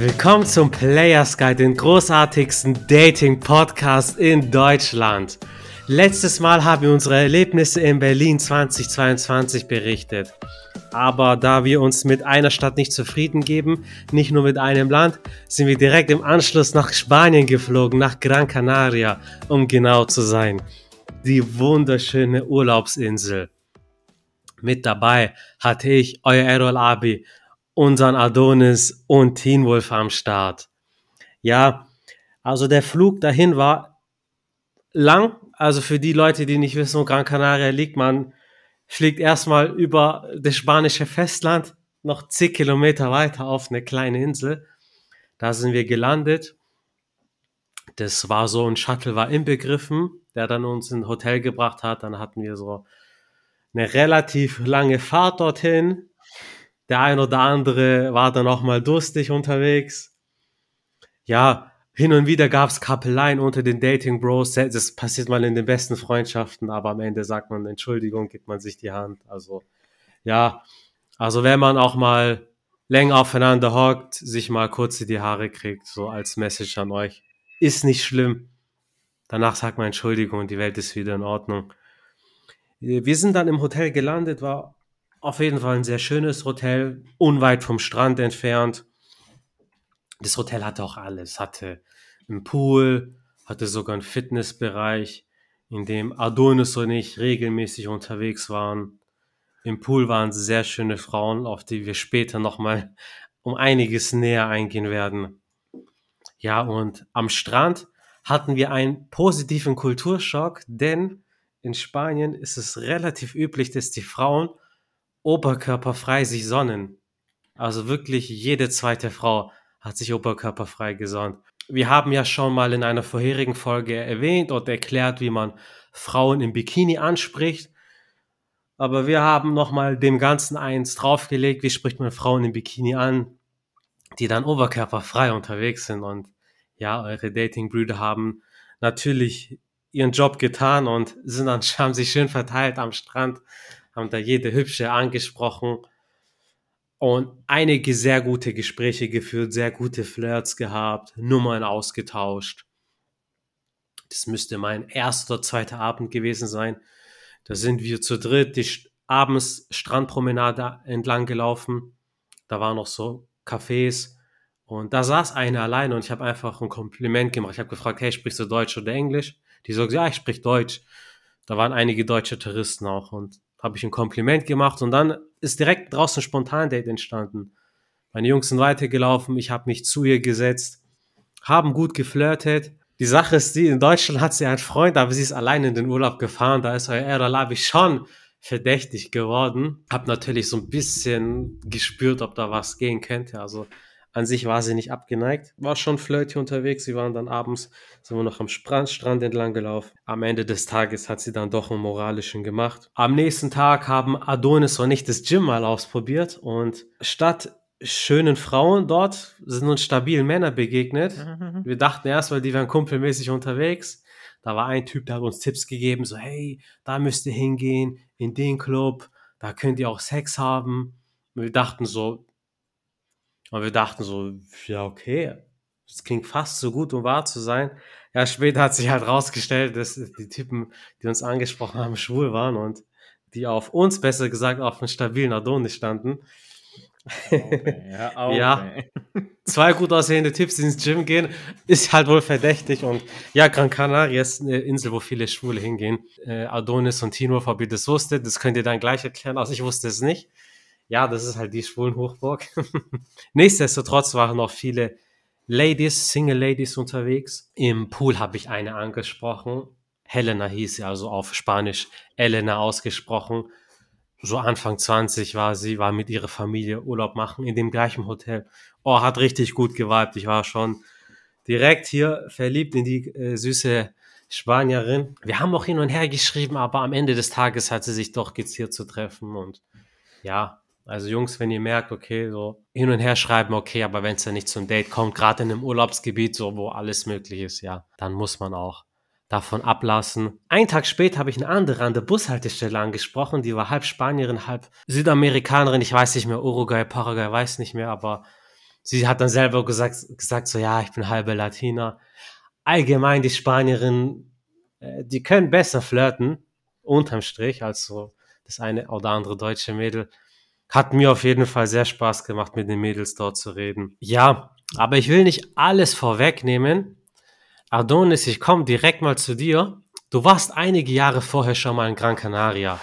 Willkommen zum Players Guide, den großartigsten Dating-Podcast in Deutschland. Letztes Mal haben wir unsere Erlebnisse in Berlin 2022 berichtet. Aber da wir uns mit einer Stadt nicht zufrieden geben, nicht nur mit einem Land, sind wir direkt im Anschluss nach Spanien geflogen, nach Gran Canaria, um genau zu sein. Die wunderschöne Urlaubsinsel. Mit dabei hatte ich euer Errol Abi unseren Adonis und Teen Wolf am Start. Ja, also der Flug dahin war lang. Also für die Leute, die nicht wissen, wo Gran Canaria liegt, man fliegt erstmal über das spanische Festland noch zig Kilometer weiter auf eine kleine Insel. Da sind wir gelandet. Das war so ein Shuttle war inbegriffen, der dann uns in ein Hotel gebracht hat. Dann hatten wir so eine relativ lange Fahrt dorthin der ein oder andere war dann auch mal durstig unterwegs. Ja, hin und wieder gab es Kappeleien unter den Dating Bros. Das passiert mal in den besten Freundschaften, aber am Ende sagt man Entschuldigung, gibt man sich die Hand. Also ja, also wenn man auch mal länger aufeinander hockt, sich mal kurz in die Haare kriegt, so als Message an euch, ist nicht schlimm. Danach sagt man Entschuldigung und die Welt ist wieder in Ordnung. Wir sind dann im Hotel gelandet, war auf jeden Fall ein sehr schönes Hotel, unweit vom Strand entfernt. Das Hotel hatte auch alles, hatte einen Pool, hatte sogar einen Fitnessbereich, in dem Adonis und ich regelmäßig unterwegs waren. Im Pool waren sehr schöne Frauen, auf die wir später nochmal um einiges näher eingehen werden. Ja, und am Strand hatten wir einen positiven Kulturschock, denn in Spanien ist es relativ üblich, dass die Frauen oberkörperfrei sich sonnen. Also wirklich jede zweite Frau hat sich oberkörperfrei gesonnt. Wir haben ja schon mal in einer vorherigen Folge erwähnt und erklärt, wie man Frauen im Bikini anspricht. Aber wir haben nochmal dem Ganzen eins draufgelegt, wie spricht man Frauen im Bikini an, die dann oberkörperfrei unterwegs sind. Und ja, eure Datingbrüder haben natürlich ihren Job getan und sind dann, haben sich schön verteilt am Strand haben da jede Hübsche angesprochen und einige sehr gute Gespräche geführt, sehr gute Flirts gehabt, Nummern ausgetauscht. Das müsste mein erster zweiter Abend gewesen sein. Da sind wir zu dritt die abends Strandpromenade entlang gelaufen. Da waren noch so Cafés und da saß eine allein und ich habe einfach ein Kompliment gemacht. Ich habe gefragt, hey, sprichst du Deutsch oder Englisch? Die sagt, ja, ich sprich Deutsch. Da waren einige deutsche Touristen auch und habe ich ein Kompliment gemacht und dann ist direkt draußen ein Spontan-Date entstanden. Meine Jungs sind weitergelaufen, ich habe mich zu ihr gesetzt, haben gut geflirtet. Die Sache ist die, in Deutschland hat sie einen Freund, aber sie ist allein in den Urlaub gefahren, da ist euer Erlabi schon verdächtig geworden. Hab natürlich so ein bisschen gespürt, ob da was gehen könnte. Also an sich war sie nicht abgeneigt, war schon flirty unterwegs. Sie waren dann abends, sind wir noch am Strand, entlang gelaufen. Am Ende des Tages hat sie dann doch einen moralischen gemacht. Am nächsten Tag haben Adonis und ich das Gym mal ausprobiert und statt schönen Frauen dort sind uns stabilen Männer begegnet. Mhm. Wir dachten erst, weil die wären kumpelmäßig unterwegs. Da war ein Typ, der hat uns Tipps gegeben, so hey, da müsst ihr hingehen, in den Club, da könnt ihr auch Sex haben. Und wir dachten so, und wir dachten so, ja, okay, das klingt fast so gut, um wahr zu sein. Ja, später hat sich halt rausgestellt, dass die Typen, die uns angesprochen haben, schwul waren und die auf uns, besser gesagt, auf einen stabilen Adonis standen. Okay, ja, okay. ja, zwei gut aussehende Typen, die ins Gym gehen, ist halt wohl verdächtig. Und ja, Gran Canaria ist eine Insel, wo viele Schwule hingehen. Äh, Adonis und Tino, ob ihr das wusstet, das könnt ihr dann gleich erklären. Also ich wusste es nicht ja, das ist halt die Schwulenhochburg. Nichtsdestotrotz waren noch viele Ladies, Single Ladies unterwegs. Im Pool habe ich eine angesprochen. Helena hieß sie, also auf Spanisch Elena ausgesprochen. So Anfang 20 war sie, war mit ihrer Familie Urlaub machen in dem gleichen Hotel. Oh, hat richtig gut geweibt. Ich war schon direkt hier verliebt in die äh, süße Spanierin. Wir haben auch hin und her geschrieben, aber am Ende des Tages hat sie sich doch geziert zu treffen und ja, also Jungs, wenn ihr merkt, okay, so hin und her schreiben, okay, aber wenn es dann nicht zum Date kommt, gerade in einem Urlaubsgebiet, so wo alles möglich ist, ja, dann muss man auch davon ablassen. Einen Tag später habe ich eine andere an der Bushaltestelle angesprochen, die war halb Spanierin, halb Südamerikanerin, ich weiß nicht mehr, Uruguay, Paraguay, weiß nicht mehr, aber sie hat dann selber gesagt, gesagt so, ja, ich bin halbe Latina. Allgemein die Spanierinnen, äh, die können besser flirten, unterm Strich, als so das eine oder andere deutsche Mädel. Hat mir auf jeden Fall sehr Spaß gemacht, mit den Mädels dort zu reden. Ja, aber ich will nicht alles vorwegnehmen. Adonis, ich komme direkt mal zu dir. Du warst einige Jahre vorher schon mal in Gran Canaria.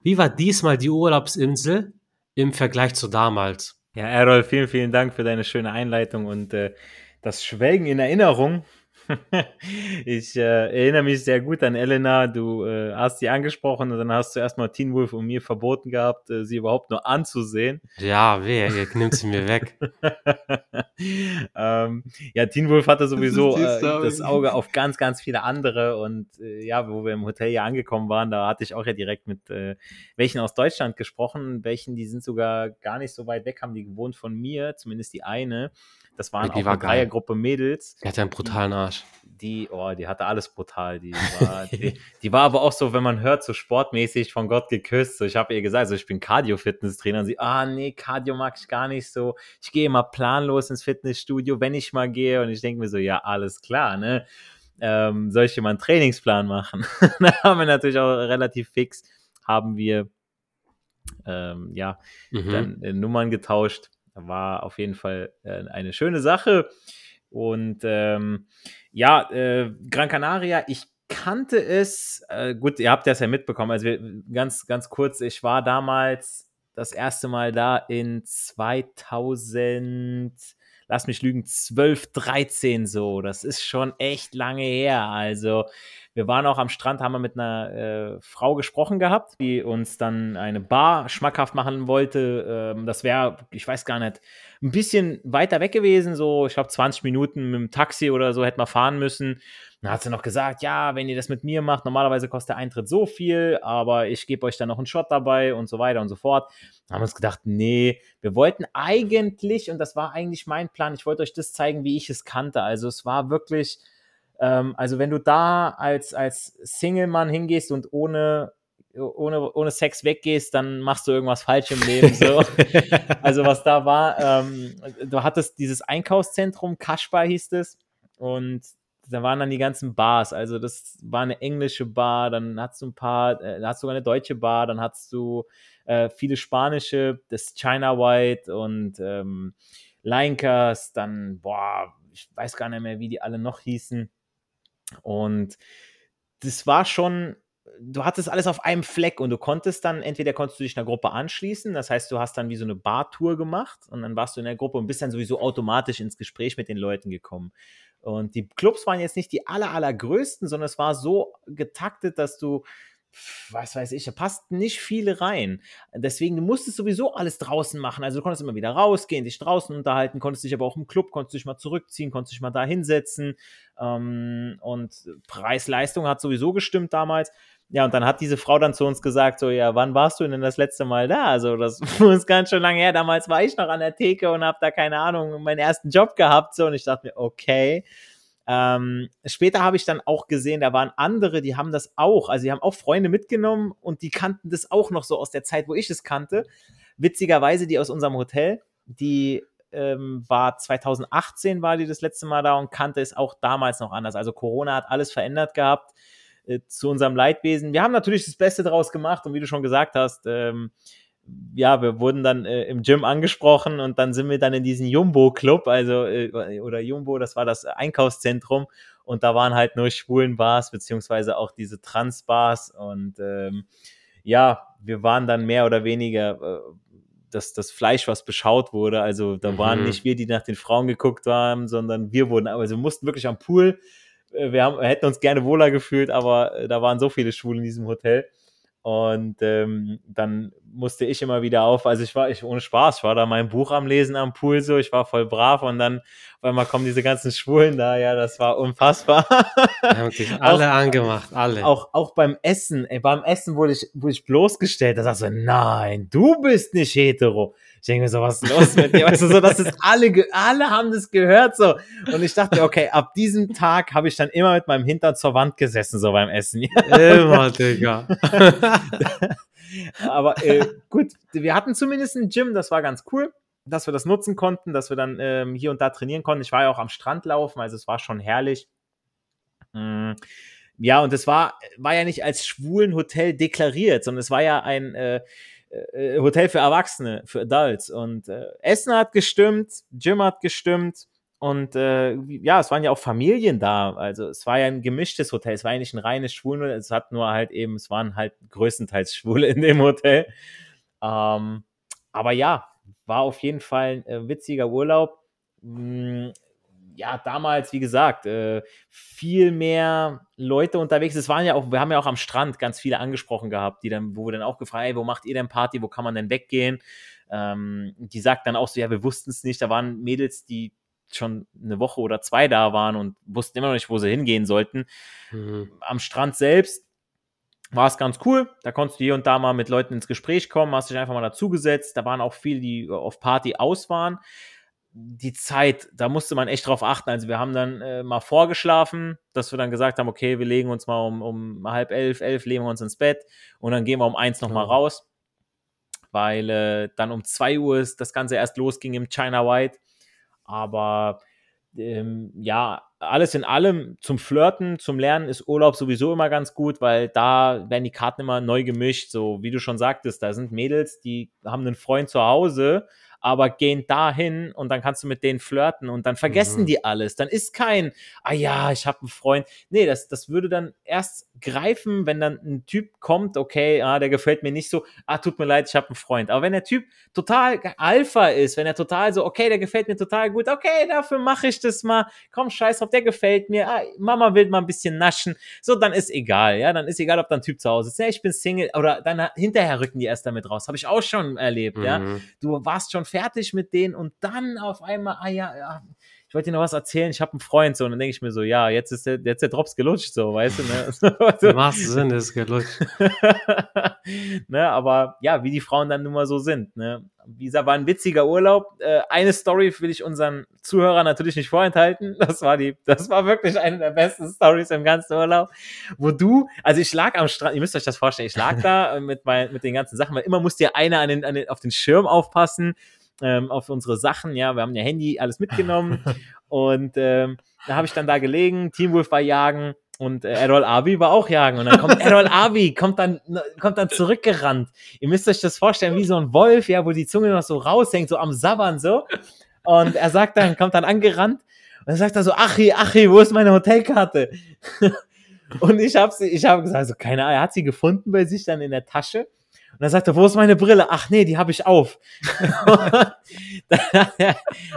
Wie war diesmal die Urlaubsinsel im Vergleich zu damals? Ja, Errol, vielen, vielen Dank für deine schöne Einleitung und äh, das Schwelgen in Erinnerung ich äh, erinnere mich sehr gut an Elena. Du äh, hast sie angesprochen und dann hast du erstmal Teen Wolf und mir verboten gehabt, äh, sie überhaupt nur anzusehen. Ja, wer? Ihr nimmt sie mir weg. ähm, ja, Teen Wolf hatte sowieso das, äh, das, Auge auf ganz, ganz viele andere und äh, ja, wo wir im Hotel ja angekommen waren, da hatte ich auch ja direkt mit äh, welchen aus Deutschland gesprochen, welchen, die sind sogar gar nicht so weit weg, haben die gewohnt von mir, zumindest die eine. Das waren die auch war eine Dreiergruppe Mädels. Die hatte einen brutalen Arsch. Die, oh, die hatte alles brutal. Die war, die, die, war aber auch so, wenn man hört, so sportmäßig von Gott geküsst. So, ich habe ihr gesagt, so, ich bin Cardio-Fitness-Trainer. Und sie, ah, nee, Cardio mag ich gar nicht so. Ich gehe immer planlos ins Fitnessstudio, wenn ich mal gehe. Und ich denke mir so, ja, alles klar, ne? Ähm, soll ich dir mal einen Trainingsplan machen? da haben wir natürlich auch relativ fix, haben wir ähm, ja, mhm. dann äh, Nummern getauscht war auf jeden Fall äh, eine schöne Sache. Und ähm, ja, äh, Gran Canaria, ich kannte es, äh, gut, ihr habt das ja mitbekommen, also ganz, ganz kurz, ich war damals das erste Mal da in 2000, lass mich lügen, 12, 13 so, das ist schon echt lange her, also wir waren auch am Strand, haben wir mit einer äh, Frau gesprochen gehabt, die uns dann eine Bar schmackhaft machen wollte. Ähm, das wäre, ich weiß gar nicht, ein bisschen weiter weg gewesen, so, ich glaube, 20 Minuten mit dem Taxi oder so hätten wir fahren müssen. Dann hat sie noch gesagt, ja, wenn ihr das mit mir macht, normalerweise kostet der Eintritt so viel, aber ich gebe euch dann noch einen Shot dabei und so weiter und so fort. Dann haben wir uns gedacht, nee, wir wollten eigentlich, und das war eigentlich mein Plan, ich wollte euch das zeigen, wie ich es kannte. Also es war wirklich ähm, also wenn du da als, als Single-Mann hingehst und ohne, ohne, ohne Sex weggehst, dann machst du irgendwas falsch im Leben. So. also was da war, ähm, du hattest dieses Einkaufszentrum, Kaschbar hieß es, und da waren dann die ganzen Bars. Also das war eine englische Bar, dann hast du ein paar, äh, hast sogar eine deutsche Bar, dann hast du äh, viele spanische, das China White und ähm, Linekers, dann, boah, ich weiß gar nicht mehr, wie die alle noch hießen. Und das war schon, du hattest alles auf einem Fleck und du konntest dann, entweder konntest du dich einer Gruppe anschließen, das heißt, du hast dann wie so eine Bartour gemacht und dann warst du in der Gruppe und bist dann sowieso automatisch ins Gespräch mit den Leuten gekommen. Und die Clubs waren jetzt nicht die aller, allergrößten, sondern es war so getaktet, dass du was weiß ich, da passt nicht viele rein. Deswegen, du sowieso alles draußen machen. Also du konntest immer wieder rausgehen, dich draußen unterhalten, konntest dich aber auch im Club, konntest dich mal zurückziehen, konntest dich mal da hinsetzen. Ähm, und Preis-Leistung hat sowieso gestimmt damals. Ja, und dann hat diese Frau dann zu uns gesagt, so, ja, wann warst du denn das letzte Mal da? Also, das ist ganz schön lange her. Damals war ich noch an der Theke und habe da, keine Ahnung, meinen ersten Job gehabt. So, und ich dachte mir, okay, ähm, später habe ich dann auch gesehen, da waren andere, die haben das auch, also die haben auch Freunde mitgenommen und die kannten das auch noch so aus der Zeit, wo ich es kannte. Witzigerweise, die aus unserem Hotel, die ähm, war 2018 war die das letzte Mal da und kannte es auch damals noch anders. Also Corona hat alles verändert gehabt äh, zu unserem Leidwesen. Wir haben natürlich das Beste draus gemacht und wie du schon gesagt hast, ähm, ja, wir wurden dann äh, im Gym angesprochen und dann sind wir dann in diesen Jumbo-Club, also äh, oder Jumbo, das war das Einkaufszentrum und da waren halt nur schwulen Bars, beziehungsweise auch diese Trans-Bars und ähm, ja, wir waren dann mehr oder weniger äh, das, das Fleisch, was beschaut wurde, also da mhm. waren nicht wir, die nach den Frauen geguckt haben, sondern wir wurden, also wir mussten wirklich am Pool, äh, wir, haben, wir hätten uns gerne wohler gefühlt, aber äh, da waren so viele Schwule in diesem Hotel und ähm, dann musste ich immer wieder auf, also ich war, ich ohne Spaß, ich war da mein Buch am Lesen am Pool so, ich war voll brav und dann auf einmal kommen diese ganzen Schwulen da, ja, das war unfassbar. haben sich alle auch, angemacht, alle. Auch, auch beim Essen, ey, beim Essen wurde ich, wurde ich bloßgestellt, da sagst du, nein, du bist nicht hetero. Ich denke mir so, was ist los mit dir? Weißt du, so, dass es alle, alle haben das gehört, so. Und ich dachte, okay, ab diesem Tag habe ich dann immer mit meinem Hintern zur Wand gesessen, so beim Essen. Immer, Digga. Aber äh, gut, wir hatten zumindest ein Gym, das war ganz cool. dass wir das nutzen konnten, dass wir dann ähm, hier und da trainieren konnten. Ich war ja auch am Strand laufen, also es war schon herrlich. Mm, ja, und es war, war ja nicht als schwulen Hotel deklariert, sondern es war ja ein äh, äh, Hotel für Erwachsene, für Adults. Und äh, Essen hat gestimmt, Gym hat gestimmt. Und äh, ja, es waren ja auch Familien da. Also es war ja ein gemischtes Hotel. Es war ja nicht ein reines Schwulen. Es hat nur halt eben, es waren halt größtenteils Schwule in dem Hotel. Ähm, aber ja, war auf jeden Fall ein äh, witziger Urlaub. Ja, damals, wie gesagt, äh, viel mehr Leute unterwegs. Es waren ja auch, wir haben ja auch am Strand ganz viele angesprochen gehabt, die dann, wo wir dann auch gefragt, hey, wo macht ihr denn Party, wo kann man denn weggehen? Ähm, die sagt dann auch so, ja, wir wussten es nicht. Da waren Mädels, die schon eine Woche oder zwei da waren und wussten immer noch nicht, wo sie hingehen sollten. Mhm. Am Strand selbst war es ganz cool. Da konntest du hier und da mal mit Leuten ins Gespräch kommen, hast dich einfach mal dazugesetzt. Da waren auch viele, die auf Party aus waren. Die Zeit, da musste man echt drauf achten. Also wir haben dann äh, mal vorgeschlafen, dass wir dann gesagt haben, okay, wir legen uns mal um, um halb elf, elf, legen wir uns ins Bett und dann gehen wir um eins nochmal mhm. raus. Weil äh, dann um zwei Uhr ist das Ganze erst losging im China White. Aber ähm, ja, alles in allem zum Flirten, zum Lernen ist Urlaub sowieso immer ganz gut, weil da werden die Karten immer neu gemischt. So wie du schon sagtest, da sind Mädels, die haben einen Freund zu Hause, aber gehen dahin und dann kannst du mit denen flirten und dann vergessen mhm. die alles. Dann ist kein, ah ja, ich habe einen Freund. Nee, das, das würde dann erst greifen, wenn dann ein Typ kommt, okay, ah, der gefällt mir nicht so, ah, tut mir leid, ich habe einen Freund. Aber wenn der Typ total Alpha ist, wenn er total so, okay, der gefällt mir total gut, okay, dafür mache ich das mal, komm, scheiß drauf, der gefällt mir, ah, Mama will mal ein bisschen naschen, so, dann ist egal, ja, dann ist egal, ob da ein Typ zu Hause ist, ja, ich bin Single, oder dann hinterher rücken die erst damit raus, habe ich auch schon erlebt, mhm. ja, du warst schon fertig mit denen und dann auf einmal, ah ja, ja ich wollte dir noch was erzählen, ich habe einen Freund so und dann denke ich mir so, ja, jetzt ist der, jetzt der Drops gelutscht, so, weißt du, ne? Im wahrsten Sinne ist gelutscht. ne, aber ja, wie die Frauen dann nun mal so sind, ne? Wie gesagt, war ein witziger Urlaub. Äh, eine Story will ich unseren Zuhörern natürlich nicht vorenthalten. Das war die, das war wirklich eine der besten Stories im ganzen Urlaub, wo du, also ich lag am Strand, ihr müsst euch das vorstellen, ich lag da mit, mein, mit den ganzen Sachen, weil immer musste ja einer an den, an den, auf den Schirm aufpassen ähm, auf unsere Sachen. Ja, wir haben ja Handy, alles mitgenommen. und ähm, da habe ich dann da gelegen, Teamwolf war jagen und äh, Errol Abi war auch jagen. Und dann kommt Errol Abi, kommt dann, kommt dann zurückgerannt. Ihr müsst euch das vorstellen, wie so ein Wolf, ja, wo die Zunge noch so raushängt, so am Sabbern so. Und er sagt dann, kommt dann angerannt und er sagt dann so, Achi, Achi, wo ist meine Hotelkarte? und ich habe ich hab gesagt, also keine Ahnung, er hat sie gefunden bei sich dann in der Tasche. Und dann sagt er, wo ist meine Brille? Ach nee, die habe ich auf. dann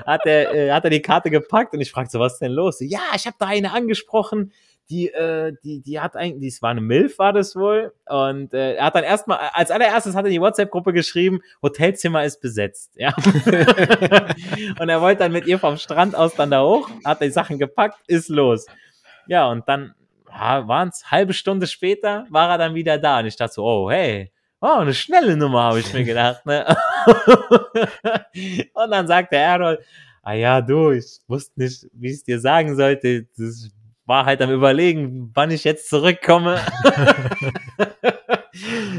hat er, äh, hat er die Karte gepackt und ich fragte so, was ist denn los? Ja, ich habe da eine angesprochen, die, äh, die, die hat eigentlich, die war eine Milf, war das wohl. Und äh, er hat dann erstmal, als allererstes hat er die WhatsApp-Gruppe geschrieben, Hotelzimmer ist besetzt. Ja. und er wollte dann mit ihr vom Strand aus dann da hoch, hat die Sachen gepackt, ist los. Ja, und dann ja, waren es halbe Stunde später, war er dann wieder da. Und ich dachte so, oh, hey, oh, eine schnelle Nummer, habe ich mir gedacht. Ne? und dann sagt der Errol, ah ja, du, ich wusste nicht, wie ich es dir sagen sollte. Das war halt am überlegen, wann ich jetzt zurückkomme.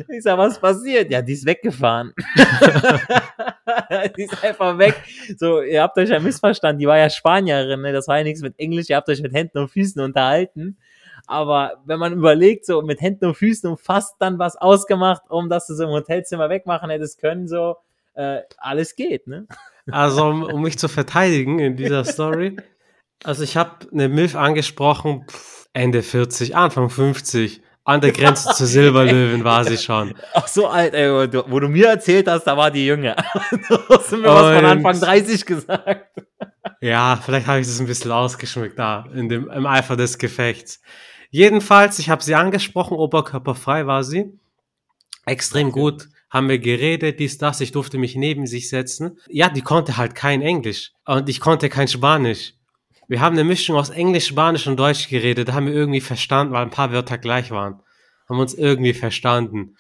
ich sag, was passiert? Ja, die ist weggefahren. die ist einfach weg. So, ihr habt euch ja missverstanden, die war ja Spanierin, ne? das war ja nichts mit Englisch, ihr habt euch mit Händen und Füßen unterhalten. Aber wenn man überlegt, so mit Händen und Füßen und fast dann was ausgemacht, um dass du so im Hotelzimmer wegmachen hättest können, so äh, alles geht, ne? Also, um, um, mich zu verteidigen in dieser Story, also ich habe eine Milf angesprochen, Ende 40, Anfang 50. An der Grenze zur Silberlöwen war sie schon. Ach so alt, ey, wo du, wo du mir erzählt hast, da war die Jünger. du hast mir was von Anfang 30 gesagt. Ja, vielleicht habe ich das ein bisschen ausgeschmückt da, in dem, im Eifer des Gefechts. Jedenfalls, ich habe sie angesprochen, oberkörperfrei war sie. Extrem okay. gut, haben wir geredet, dies, das, ich durfte mich neben sich setzen. Ja, die konnte halt kein Englisch und ich konnte kein Spanisch. Wir haben eine Mischung aus Englisch, Spanisch und Deutsch geredet, da haben wir irgendwie verstanden, weil ein paar Wörter gleich waren. Haben uns irgendwie verstanden.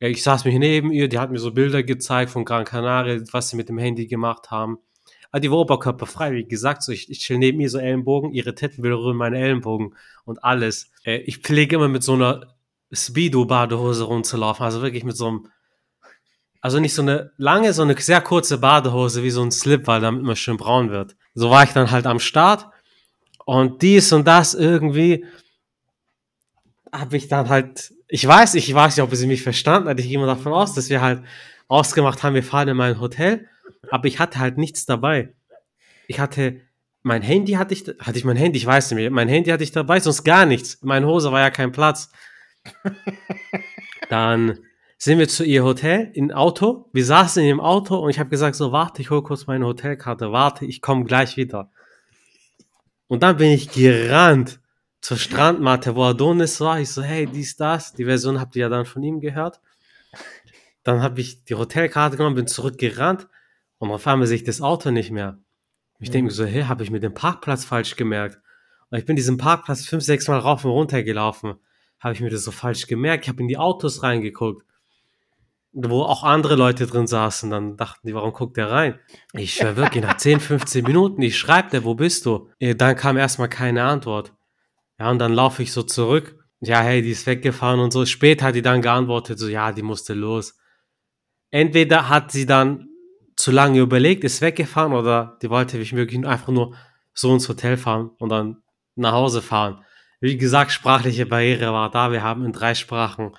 Ja, ich saß mich neben ihr, die hat mir so Bilder gezeigt von Gran Canaria, was sie mit dem Handy gemacht haben. Aber die war oberkörperfrei, wie gesagt, so ich, ich chill neben ihr so Ellenbogen, ihre Titten berühren meine Ellenbogen und alles. Äh, ich pflege immer mit so einer Speedo-Badehose rumzulaufen, also wirklich mit so einem Also nicht so eine lange, so eine sehr kurze Badehose wie so ein Slip, weil damit immer schön braun wird. So war ich dann halt am Start und dies und das irgendwie habe ich dann halt, ich weiß, ich weiß nicht, ob sie mich verstanden hat. Ich gehe mal davon aus, dass wir halt ausgemacht haben, wir fahren in mein Hotel, aber ich hatte halt nichts dabei. Ich hatte mein Handy hatte ich, hatte ich mein Handy, ich weiß nicht mehr, mein Handy hatte ich dabei, sonst gar nichts. In meiner Hose war ja kein Platz. Dann sind wir zu ihr Hotel in Auto. Wir saßen in dem Auto und ich habe gesagt so, warte, ich hole kurz meine Hotelkarte, warte, ich komme gleich wieder. Und dann bin ich gerannt zur Strandmatte, wo Adonis war. Ich so, hey, dies, das. Die Version habt ihr ja dann von ihm gehört. Dann habe ich die Hotelkarte genommen, bin zurückgerannt und auf einmal sehe ich das Auto nicht mehr. Ich denke mir so, hey, habe ich mir den Parkplatz falsch gemerkt? Und ich bin diesen Parkplatz fünf, sechs Mal rauf und runter gelaufen. Habe ich mir das so falsch gemerkt? Ich habe in die Autos reingeguckt, wo auch andere Leute drin saßen. Dann dachten die, warum guckt der rein? Ich schwör wirklich, nach 10, 15 Minuten, ich schreibe der, wo bist du? Dann kam erstmal keine Antwort. Ja, und dann laufe ich so zurück. Ja, hey, die ist weggefahren und so. Später hat die dann geantwortet, so, ja, die musste los. Entweder hat sie dann zu lange überlegt, ist weggefahren oder die wollte mich wirklich einfach nur so ins Hotel fahren und dann nach Hause fahren. Wie gesagt, sprachliche Barriere war da. Wir haben in drei Sprachen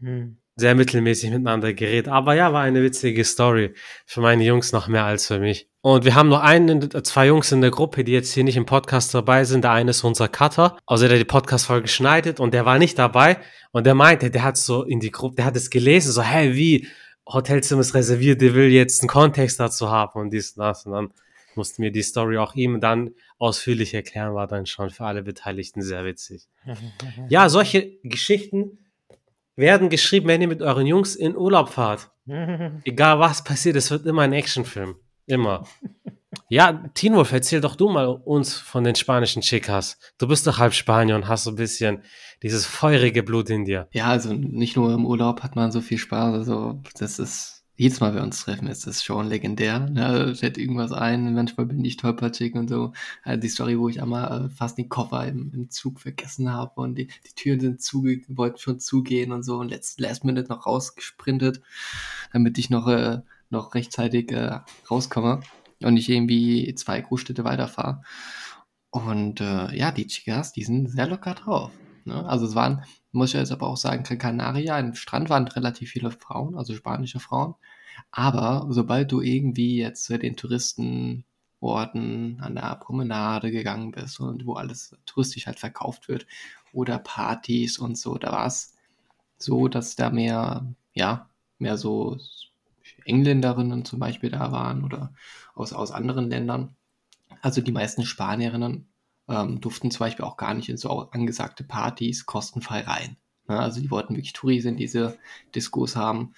hm. sehr mittelmäßig miteinander geredet. Aber ja, war eine witzige Story. Für meine Jungs noch mehr als für mich. Und wir haben noch einen, zwei Jungs in der Gruppe, die jetzt hier nicht im Podcast dabei sind. Der eine ist unser Cutter, also der die Podcast-Folge schneidet und der war nicht dabei. Und der meinte, der hat so in die Gruppe, der hat es gelesen, so, hey, wie? Hotelzimmer ist reserviert, der will jetzt einen Kontext dazu haben und dies und das. Und dann mussten wir die Story auch ihm dann ausführlich erklären, war dann schon für alle Beteiligten sehr witzig. ja, solche Geschichten werden geschrieben, wenn ihr mit euren Jungs in Urlaub fahrt. Egal was passiert, es wird immer ein Actionfilm. Immer. Ja, Tinwolf, erzähl doch du mal uns von den spanischen Chicas. Du bist doch halb Spanier und hast so ein bisschen dieses feurige Blut in dir. Ja, also nicht nur im Urlaub hat man so viel Spaß. Also das ist jedes Mal, wenn wir uns treffen, ist das schon legendär. Ne? Fällt irgendwas ein, manchmal bin ich tollpatschig und so. Also die Story, wo ich einmal äh, fast den Koffer im, im Zug vergessen habe und die, die Türen sind zuge wollten schon zugehen und so und letzt, last minute noch rausgesprintet, damit ich noch, äh, noch rechtzeitig äh, rauskomme und nicht irgendwie zwei Großstädte weiterfahre. Und äh, ja, die Chicas, die sind sehr locker drauf. Ne? Also es waren, muss ich jetzt aber auch sagen, Canaria, im Strand waren relativ viele Frauen, also spanische Frauen. Aber sobald du irgendwie jetzt zu den Touristenorten an der Promenade gegangen bist und wo alles touristisch halt verkauft wird oder Partys und so, da war es so, dass da mehr, ja, mehr so Engländerinnen zum Beispiel da waren oder aus, aus anderen Ländern. Also die meisten Spanierinnen ähm, durften zum Beispiel auch gar nicht in so angesagte Partys kostenfrei rein. Ne? Also die wollten wirklich Touris in diese Diskos haben.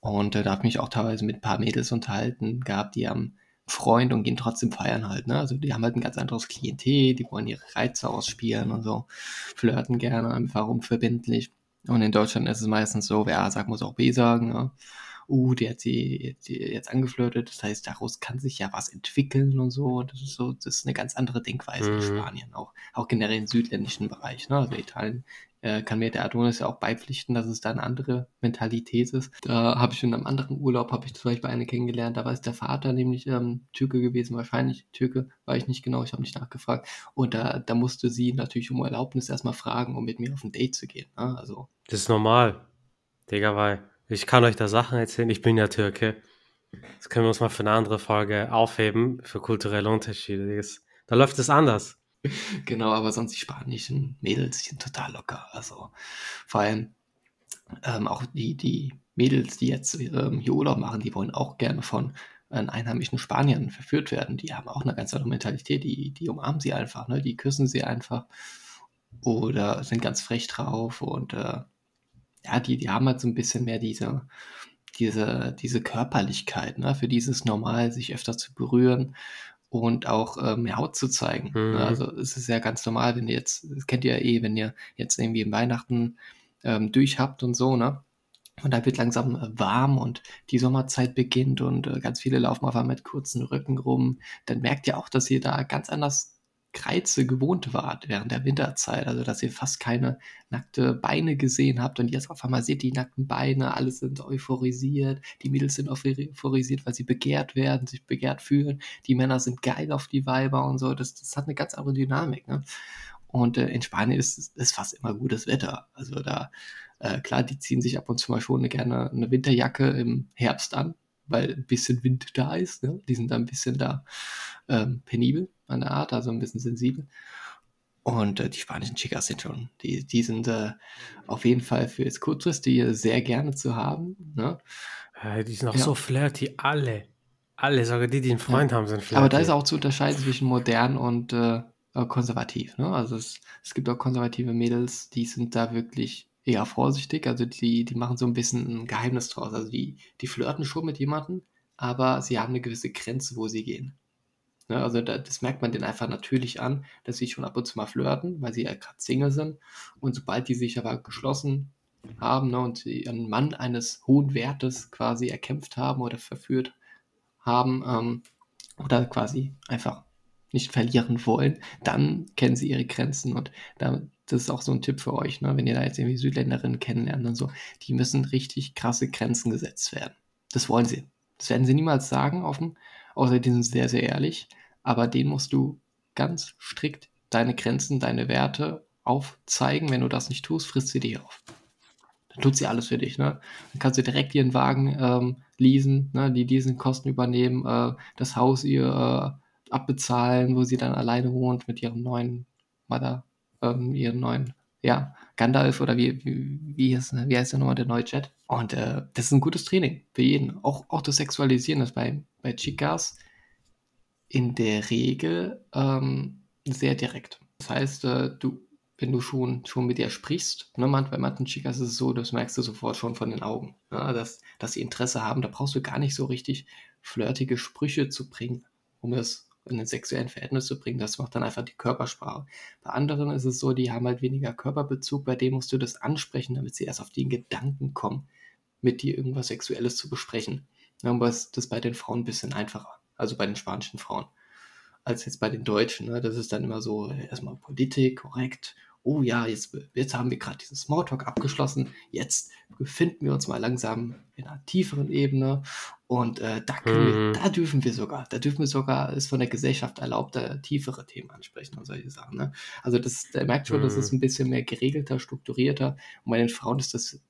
Und äh, da habe ich mich auch teilweise mit ein paar Mädels unterhalten gehabt, die haben Freund und gehen trotzdem feiern halt. Ne? Also die haben halt ein ganz anderes Klientel, die wollen ihre Reize ausspielen und so, flirten gerne, einfach unverbindlich. Und in Deutschland ist es meistens so, wer A sagt, muss auch B sagen. Ne? Uh, der hat sie, sie jetzt angeflirtet, das heißt, daraus kann sich ja was entwickeln und so. Das ist so, das ist eine ganz andere Denkweise mhm. in Spanien, auch, auch generell im südländischen Bereich. Ne? Also Italien äh, kann mir der Adonis ja auch beipflichten, dass es da eine andere Mentalität ist. Da habe ich in einem anderen Urlaub, habe ich zum Beispiel eine kennengelernt, da war es der Vater nämlich ähm, Türke gewesen, wahrscheinlich Türke, war ich nicht genau, ich habe nicht nachgefragt. Und da, da musste sie natürlich um Erlaubnis erstmal fragen, um mit mir auf ein Date zu gehen. Ne? Also, das ist normal, Digga, weil ich kann euch da Sachen erzählen. Ich bin ja Türke. Das können wir uns mal für eine andere Folge aufheben, für kulturelle Unterschiede. Da läuft es anders. Genau, aber sonst die spanischen Mädels sind total locker. Also vor allem ähm, auch die, die Mädels, die jetzt ähm, hier Urlaub machen, die wollen auch gerne von äh, einheimischen Spaniern verführt werden. Die haben auch eine ganz andere Mentalität. Die, die umarmen sie einfach, ne? die küssen sie einfach oder sind ganz frech drauf und äh, ja, die, die haben halt so ein bisschen mehr diese, diese, diese Körperlichkeit, ne, für dieses Normal, sich öfter zu berühren und auch äh, mehr Haut zu zeigen. Ne? Mhm. Also es ist ja ganz normal, wenn ihr jetzt, das kennt ihr ja eh, wenn ihr jetzt irgendwie im Weihnachten ähm, durch habt und so, ne? Und da wird langsam äh, warm und die Sommerzeit beginnt und äh, ganz viele laufen einfach mit kurzen Rücken rum. Dann merkt ihr auch, dass ihr da ganz anders Kreize gewohnt wart während der Winterzeit. Also, dass ihr fast keine nackte Beine gesehen habt und jetzt auf einmal seht die nackten Beine, alle sind euphorisiert, die Mädels sind euphorisiert, weil sie begehrt werden, sich begehrt fühlen, die Männer sind geil auf die Weiber und so. Das, das hat eine ganz andere Dynamik. Ne? Und äh, in Spanien ist, ist fast immer gutes Wetter. Also da, äh, klar, die ziehen sich ab und zu mal schon gerne eine Winterjacke im Herbst an, weil ein bisschen Wind da ist. Ne? Die sind da ein bisschen da ähm, penibel an der Art, also ein bisschen sensibel. Und äh, die spanischen Chicas sind schon, die, die sind äh, auf jeden Fall für das Kurzfristige sehr gerne zu haben. Ne? Ja, die sind auch ja. so flirty, alle. Alle, sogar die, die einen Freund ja. haben, sind flirty. Aber da ist auch zu unterscheiden zwischen modern und äh, konservativ. Ne? Also es, es gibt auch konservative Mädels, die sind da wirklich eher vorsichtig. Also die, die machen so ein bisschen ein Geheimnis draus. Also die, die flirten schon mit jemandem, aber sie haben eine gewisse Grenze, wo sie gehen. Ne, also da, das merkt man denen einfach natürlich an, dass sie schon ab und zu mal flirten, weil sie ja gerade Single sind. Und sobald die sich aber geschlossen haben ne, und sie einen Mann eines hohen Wertes quasi erkämpft haben oder verführt haben ähm, oder quasi einfach nicht verlieren wollen, dann kennen sie ihre Grenzen. Und da, das ist auch so ein Tipp für euch, ne? wenn ihr da jetzt irgendwie Südländerinnen kennenlernt und so, die müssen richtig krasse Grenzen gesetzt werden. Das wollen sie. Das werden sie niemals sagen, offen, außer die sind sehr, sehr ehrlich. Aber denen musst du ganz strikt deine Grenzen, deine Werte aufzeigen. Wenn du das nicht tust, frisst sie dich auf. Dann tut sie alles für dich. Ne? Dann kannst du direkt ihren Wagen ähm, leasen, ne? die diesen Kosten übernehmen, äh, das Haus ihr äh, abbezahlen, wo sie dann alleine wohnt mit ihrem neuen Mother, ähm, ihren neuen, ja, Gandalf oder wie, wie, wie, heißt, wie heißt der nochmal, der neue Jet. Und äh, das ist ein gutes Training für jeden. Auch, auch das Sexualisieren ist bei, bei Chicas in der Regel ähm, sehr direkt. Das heißt, äh, du, wenn du schon, schon mit ihr sprichst, ne, man, bei manchen Chicas ist es so, das merkst du sofort schon von den Augen, ne, dass, dass sie Interesse haben. Da brauchst du gar nicht so richtig flirtige Sprüche zu bringen, um es in ein sexuellen Verhältnis zu bringen. Das macht dann einfach die Körpersprache. Bei anderen ist es so, die haben halt weniger Körperbezug, bei denen musst du das ansprechen, damit sie erst auf den Gedanken kommen, mit dir irgendwas Sexuelles zu besprechen. Dann ist das bei den Frauen ein bisschen einfacher, also bei den spanischen Frauen, als jetzt bei den Deutschen. Ne? Das ist dann immer so erstmal Politik, korrekt oh ja, jetzt, jetzt haben wir gerade diesen Smalltalk abgeschlossen, jetzt befinden wir uns mal langsam in einer tieferen Ebene und äh, da, mhm. wir, da dürfen wir sogar, da dürfen wir sogar, ist von der Gesellschaft erlaubt, da tiefere Themen ansprechen und solche Sachen. Ne? Also das, der merkt schon, mhm. das ist ein bisschen mehr geregelter, strukturierter und bei den Frauen ist das,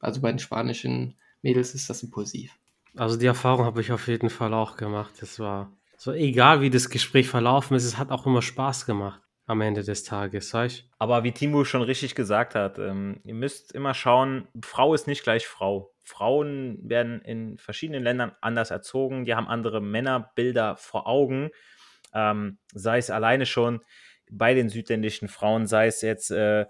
also bei den spanischen Mädels ist das impulsiv. Also die Erfahrung habe ich auf jeden Fall auch gemacht. Das war so egal, wie das Gespräch verlaufen ist, es hat auch immer Spaß gemacht am Ende des Tages, sag ich. Aber wie Timo schon richtig gesagt hat, ähm, ihr müsst immer schauen, Frau ist nicht gleich Frau. Frauen werden in verschiedenen Ländern anders erzogen, die haben andere Männerbilder vor Augen, ähm, sei es alleine schon bei den südländischen Frauen, sei es jetzt äh,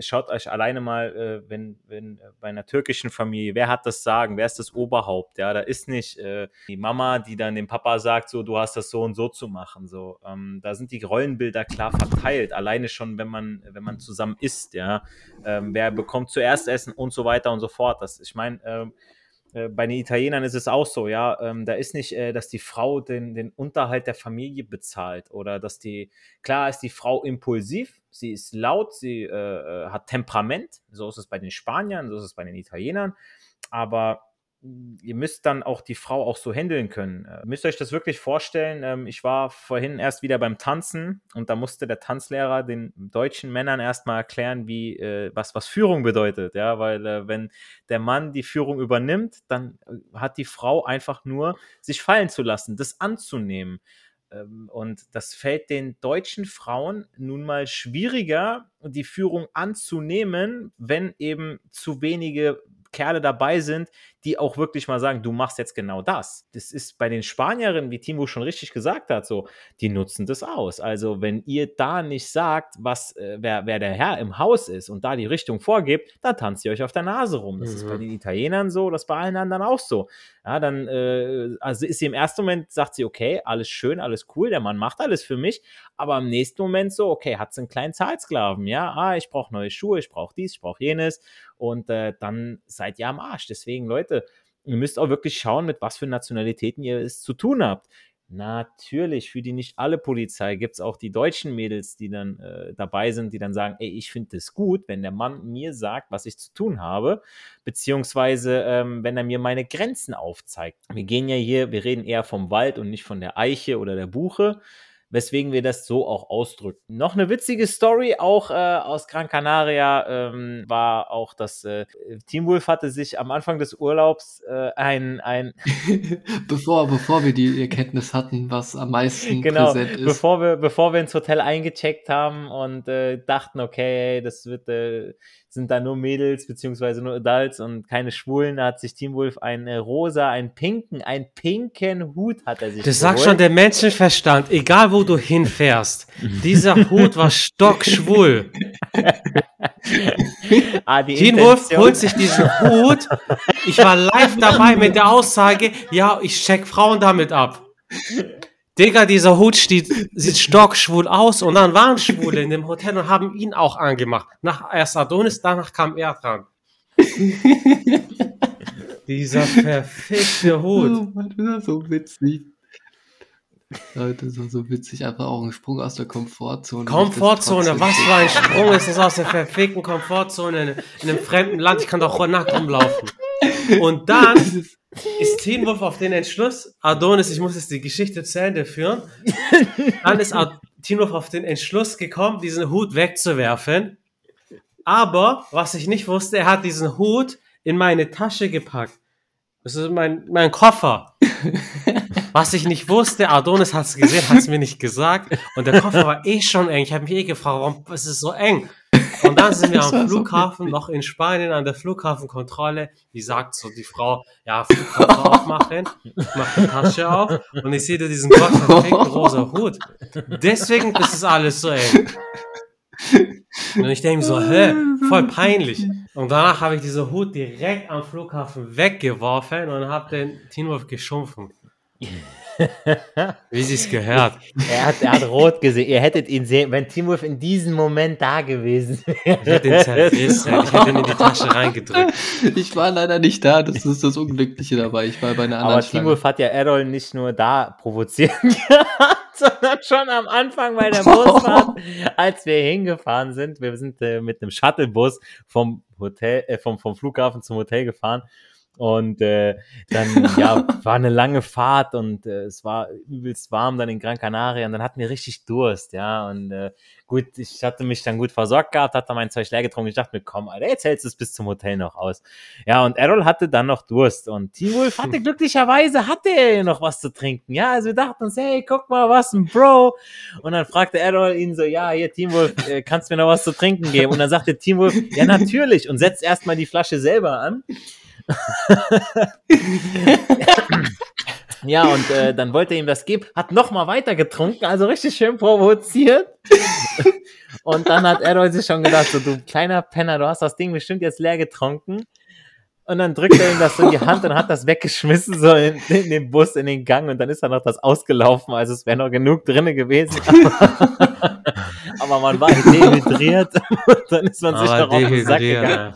schaut euch alleine mal, äh, wenn, wenn äh, bei einer türkischen Familie, wer hat das Sagen, wer ist das Oberhaupt? Ja, da ist nicht äh, die Mama, die dann dem Papa sagt, so, du hast das so und so zu machen. So, ähm, da sind die Rollenbilder klar verteilt, alleine schon, wenn man, wenn man zusammen isst, ja. Ähm, wer bekommt zuerst Essen und so weiter und so fort. Das, ich meine, ähm, äh, bei den Italienern ist es auch so, ja, ähm, da ist nicht, äh, dass die Frau den, den Unterhalt der Familie bezahlt oder dass die, klar ist die Frau impulsiv, sie ist laut, sie äh, äh hat Temperament, so ist es bei den Spaniern, so ist es bei den Italienern, aber ihr müsst dann auch die Frau auch so handeln können. Ihr müsst euch das wirklich vorstellen. Ähm, ich war vorhin erst wieder beim Tanzen und da musste der Tanzlehrer den deutschen Männern erstmal erklären, wie, äh, was, was Führung bedeutet. Ja, weil äh, wenn der Mann die Führung übernimmt, dann äh, hat die Frau einfach nur sich fallen zu lassen, das anzunehmen. Ähm, und das fällt den deutschen Frauen nun mal schwieriger, die Führung anzunehmen, wenn eben zu wenige Kerle dabei sind, die auch wirklich mal sagen, du machst jetzt genau das. Das ist bei den Spanierinnen, wie Timo schon richtig gesagt hat, so, die nutzen das aus. Also, wenn ihr da nicht sagt, was, äh, wer, wer der Herr im Haus ist und da die Richtung vorgibt, dann tanzt ihr euch auf der Nase rum. Das mhm. ist bei mhm. den Italienern so, das bei allen anderen auch so. Ja, dann, äh, also ist sie im ersten Moment, sagt sie, okay, alles schön, alles cool, der Mann macht alles für mich, aber im nächsten Moment so, okay, hat sie einen kleinen Zahlsklaven, ja, ah, ich brauche neue Schuhe, ich brauche dies, ich brauche jenes und äh, dann seid ihr am Arsch. Deswegen, Leute, ihr müsst auch wirklich schauen, mit was für Nationalitäten ihr es zu tun habt. Natürlich, für die nicht alle Polizei gibt es auch die deutschen Mädels, die dann äh, dabei sind, die dann sagen, ey, ich finde es gut, wenn der Mann mir sagt, was ich zu tun habe, beziehungsweise ähm, wenn er mir meine Grenzen aufzeigt. Wir gehen ja hier, wir reden eher vom Wald und nicht von der Eiche oder der Buche weswegen wir das so auch ausdrücken. Noch eine witzige Story auch äh, aus Gran Canaria ähm, war auch, dass äh, Team Wolf hatte sich am Anfang des Urlaubs äh, ein, ein bevor, bevor wir die Erkenntnis hatten, was am meisten genau, präsent ist. Bevor wir, bevor wir ins Hotel eingecheckt haben und äh, dachten, okay, das wird äh, sind da nur Mädels beziehungsweise nur Adults und keine Schwulen. Da hat sich Team Wolf einen äh, rosa, einen pinken, einen pinken Hut hat er sich Das sagt schon der Menschenverstand, egal wo du hinfährst. Dieser Hut war stockschwul. ah, Teen Wolf holt sich diesen Hut. Ich war live dabei mit der Aussage, ja, ich check Frauen damit ab. Digga, dieser Hut steht, sieht stockschwul aus und dann waren Schwule in dem Hotel und haben ihn auch angemacht. Nach erst Adonis, danach kam er dran. dieser verfickte Hut. Oh Mann, das ist so witzig. Leute, das ist so witzig. Einfach auch ein Sprung aus der Komfortzone. Komfortzone, was für ein Sprung ist das aus der verfickten Komfortzone in, in einem fremden Land? Ich kann doch nackt rumlaufen. Und dann ist Teen Wolf auf den Entschluss, Adonis, ich muss jetzt die Geschichte zu Ende führen. Dann ist Teen Wolf auf den Entschluss gekommen, diesen Hut wegzuwerfen. Aber, was ich nicht wusste, er hat diesen Hut in meine Tasche gepackt. Das ist mein, mein Koffer. Was ich nicht wusste, Adonis hat es gesehen, hat es mir nicht gesagt. Und der Koffer war eh schon eng. Ich habe mich eh gefragt, warum ist es so eng? Und dann sind wir am Flughafen, noch in Spanien, an der Flughafenkontrolle. Die sagt so die Frau, ja, Flughafen aufmachen, macht die Tasche auf und ich sehe da diesen Gott verfickten rosa Hut. Deswegen ist es alles so eng. Und ich denke so, hä, voll peinlich. Und danach habe ich diesen Hut direkt am Flughafen weggeworfen und habe den Teen Wolf geschumpfen. Wie sie es gehört. Er hat, er hat rot gesehen. Ihr hättet ihn sehen, wenn Team Wolf in diesem Moment da gewesen wäre. Ich hätte ihn zerrissen. Ich hätte ihn in die Tasche reingedrückt. Ich war leider nicht da. Das ist das Unglückliche dabei. Ich war bei einer anderen Aber Team Wolf hat ja Errol nicht nur da provoziert gehabt, sondern schon am Anfang bei der Busfahrt, als wir hingefahren sind. Wir sind äh, mit einem Shuttlebus vom Hotel, äh, vom, vom Flughafen zum Hotel gefahren und äh, dann, ja, war eine lange Fahrt und äh, es war übelst warm dann in Gran Canaria und dann hatten wir richtig Durst, ja. Und äh, gut, ich hatte mich dann gut versorgt gehabt, hatte mein Zeug leer getrunken. Ich dachte mir, komm, Alter, jetzt hältst du es bis zum Hotel noch aus. Ja, und Errol hatte dann noch Durst und T-Wolf hatte glücklicherweise, hatte er noch was zu trinken. Ja, also wir dachten uns, hey, guck mal, was ein Bro. Und dann fragte Errol ihn so, ja, hier, Team Wolf, äh, kannst du mir noch was zu trinken geben? Und dann sagte Team Wolf, ja, natürlich. Und setzt erstmal die Flasche selber an. Ja, und äh, dann wollte er ihm das geben, hat nochmal weiter getrunken, also richtig schön provoziert. und dann hat Errol sich schon gedacht, so du kleiner Penner, du hast das Ding bestimmt jetzt leer getrunken. Und dann drückt er ihm das so in die Hand und hat das weggeschmissen, so in, in, den Bus, in den Gang. Und dann ist da noch das ausgelaufen. Also es wäre noch genug drinne gewesen. Aber, man war dehydriert. und dann ist man sich noch auf den Sack gegangen.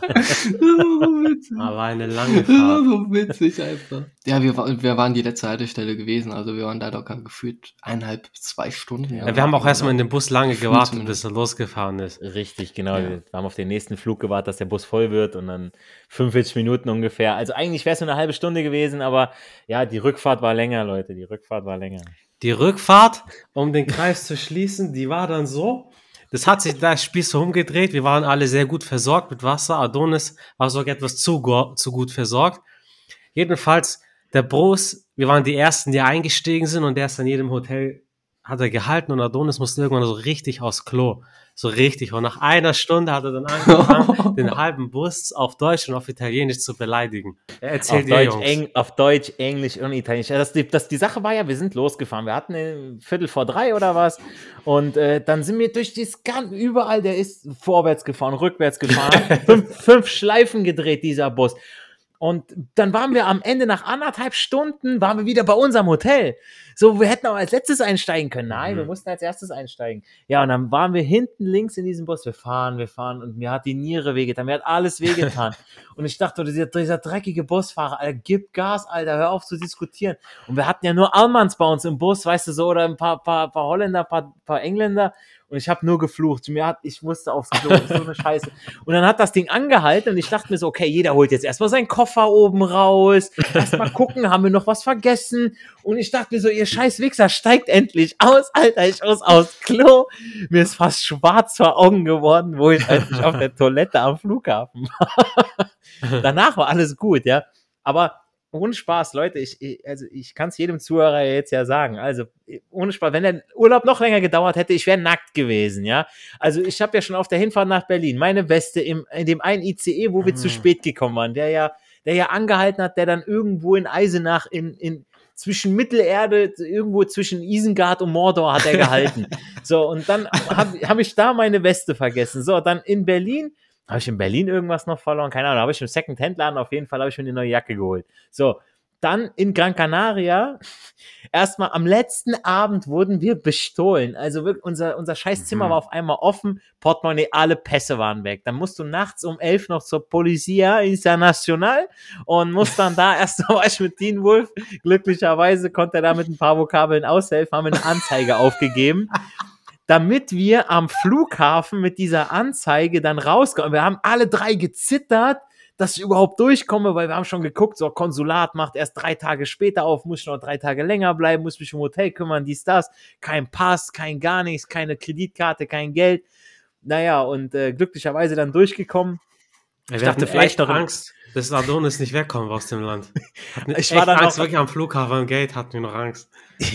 so Aber eine lange Fahrt. so witzig einfach. Ja, wir, wir waren die letzte Haltestelle gewesen. Also wir waren da locker gefühlt eineinhalb, zwei Stunden. Ja, wir haben auch erstmal in dem Bus lange gewartet, bis er losgefahren ist. Richtig, genau. Ja. Wir haben auf den nächsten Flug gewartet, dass der Bus voll wird. Und dann 45 Minuten ungefähr. Also eigentlich wäre es nur eine halbe Stunde gewesen, aber ja, die Rückfahrt war länger, Leute. Die Rückfahrt war länger. Die Rückfahrt, um den Kreis zu schließen, die war dann so. Das hat sich das Spiel so umgedreht. Wir waren alle sehr gut versorgt mit Wasser. Adonis war sogar etwas zu, zu gut versorgt. Jedenfalls, der Bros, wir waren die Ersten, die eingestiegen sind und der ist an jedem Hotel, hat er gehalten und Adonis musste irgendwann so richtig aufs Klo. So richtig. Und nach einer Stunde hat er dann angefangen, den halben Bus auf Deutsch und auf Italienisch zu beleidigen. Er erzählt auf, Deutsch, Jungs. Eng, auf Deutsch, Englisch und Italienisch. Das, die, das, die Sache war ja, wir sind losgefahren. Wir hatten ein Viertel vor drei oder was. Und äh, dann sind wir durch die Skan überall, der ist vorwärts gefahren, rückwärts gefahren. fünf, fünf Schleifen gedreht, dieser Bus. Und dann waren wir am Ende nach anderthalb Stunden, waren wir wieder bei unserem Hotel. So, wir hätten auch als letztes einsteigen können. Nein, Mhm. wir mussten als erstes einsteigen. Ja, und dann waren wir hinten links in diesem Bus. Wir fahren, wir fahren und mir hat die Niere wehgetan, mir hat alles wehgetan. und ich dachte, dieser, dieser dreckige Busfahrer, Alter, gib Gas, Alter, hör auf zu diskutieren. Und wir hatten ja nur Almans bei uns im Bus, weißt du so, oder ein paar, paar, paar Holländer, paar, paar Engländer. Und ich habe nur geflucht. Mir hat, ich musste aufs Klo. Das ist so eine Scheiße. Und dann hat das Ding angehalten und ich dachte mir so, okay, jeder holt jetzt erstmal seinen Koffer oben raus. Erstmal gucken, haben wir noch was vergessen? Und ich dachte mir so, ihr scheiß Wichser, steigt endlich aus, Alter, ich muss aufs Klo. Mir ist fast schwarz vor Augen geworden, wo ich endlich auf der Toilette am Flughafen war. Danach war alles gut, ja. Aber ohne Spaß, Leute, ich, ich also ich kann es jedem Zuhörer jetzt ja sagen. Also ohne Spaß, wenn der Urlaub noch länger gedauert hätte, ich wäre nackt gewesen, ja. Also ich habe ja schon auf der Hinfahrt nach Berlin meine Weste im, in dem einen ICE, wo wir Mhm. zu spät gekommen waren, der ja, der ja angehalten hat, der dann irgendwo in Eisenach in, in zwischen Mittelerde, irgendwo zwischen Isengard und Mordor hat er gehalten. so, und dann habe hab ich da meine Weste vergessen. So, dann in Berlin, habe ich in Berlin irgendwas noch verloren? Keine Ahnung, habe ich im Second-Hand-Laden auf jeden Fall, habe ich mir eine neue Jacke geholt. So, dann in Gran Canaria, erstmal am letzten Abend wurden wir bestohlen. Also wirklich, unser, unser scheiß Zimmer Mhm. war auf einmal offen, Portemonnaie, alle Pässe waren weg. Dann musst du nachts um elf noch zur Policia International und musst dann da erst war ich mit Dean Wolf. Glücklicherweise konnte er da mit ein paar Vokabeln aushelfen, haben wir eine Anzeige aufgegeben. Damit wir am Flughafen mit dieser Anzeige dann rauskommen. Wir haben alle drei gezittert, dass ich überhaupt durchkomme, weil wir haben schon geguckt, so Konsulat macht erst drei Tage später auf, muss ich noch drei Tage länger bleiben, muss mich um Hotel kümmern, dies, das, kein Pass, kein gar nichts, keine Kreditkarte, kein Geld. Naja, und äh, glücklicherweise dann durchgekommen. Ich dachte, dachte vielleicht noch- Angst, dass Adonis nicht wegkommt aus dem Land. Ich war dann Angst, wirklich am Flughafen am Gate hatten wir noch Angst.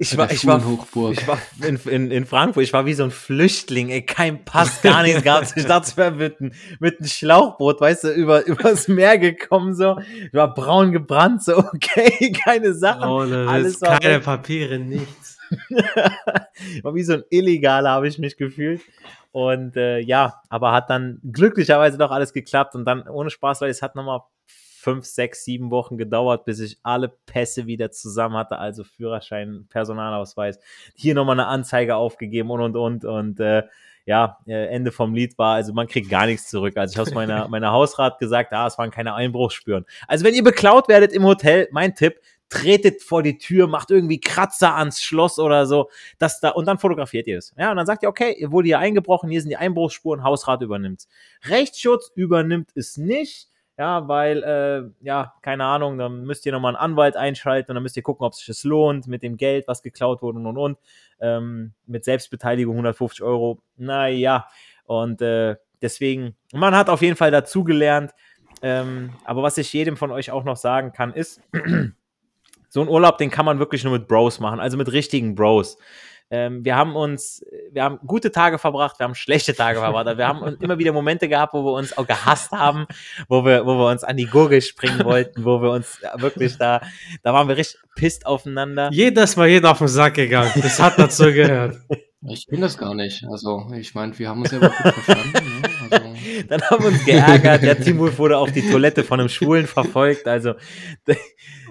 Ich war, ich war, ich war in, in, in Frankfurt, ich war wie so ein Flüchtling, ey, kein Pass, gar nichts gehabt. Ich dachte, ich wäre mit, ein- mit einem Schlauchboot, weißt du, über, übers Meer gekommen, so. Ich war braun gebrannt, so, okay, keine Sachen. Ohne alles keine weg. Papiere, nichts. war wie so ein Illegaler, habe ich mich gefühlt. Und äh, ja, aber hat dann glücklicherweise doch alles geklappt und dann ohne Spaß, weil es hat nochmal fünf, sechs, sieben Wochen gedauert, bis ich alle Pässe wieder zusammen hatte, also Führerschein, Personalausweis, hier nochmal eine Anzeige aufgegeben und und und und äh, ja, äh, Ende vom Lied war, also man kriegt gar nichts zurück. Also ich habe es meiner, meiner Hausrat gesagt, ah, es waren keine Einbruchsspuren. Also wenn ihr beklaut werdet im Hotel, mein Tipp, tretet vor die Tür, macht irgendwie Kratzer ans Schloss oder so, dass da, und dann fotografiert ihr es. Ja, und dann sagt ihr, okay, ihr wurde hier eingebrochen, hier sind die Einbruchsspuren, Hausrat übernimmt's. Rechtsschutz übernimmt es nicht, ja, weil, äh, ja, keine Ahnung, dann müsst ihr nochmal einen Anwalt einschalten und dann müsst ihr gucken, ob sich das lohnt mit dem Geld, was geklaut wurde und und und. Ähm, mit Selbstbeteiligung 150 Euro. Naja, und äh, deswegen, man hat auf jeden Fall dazugelernt. Ähm, aber was ich jedem von euch auch noch sagen kann, ist, so ein Urlaub, den kann man wirklich nur mit Bros machen, also mit richtigen Bros. Ähm, wir haben uns, wir haben gute Tage verbracht, wir haben schlechte Tage verbracht, aber wir haben immer wieder Momente gehabt, wo wir uns auch gehasst haben, wo wir, wo wir uns an die Gurgel springen wollten, wo wir uns ja, wirklich da, da waren wir richtig pisst aufeinander. Jedes Mal jeder auf den Sack gegangen. Das hat dazu gehört. Ich bin das gar nicht. Also, ich meine, wir haben uns ja gut verstanden. Ne? Also, Dann haben wir uns geärgert, der Wolf wurde auf die Toilette von einem Schwulen verfolgt, also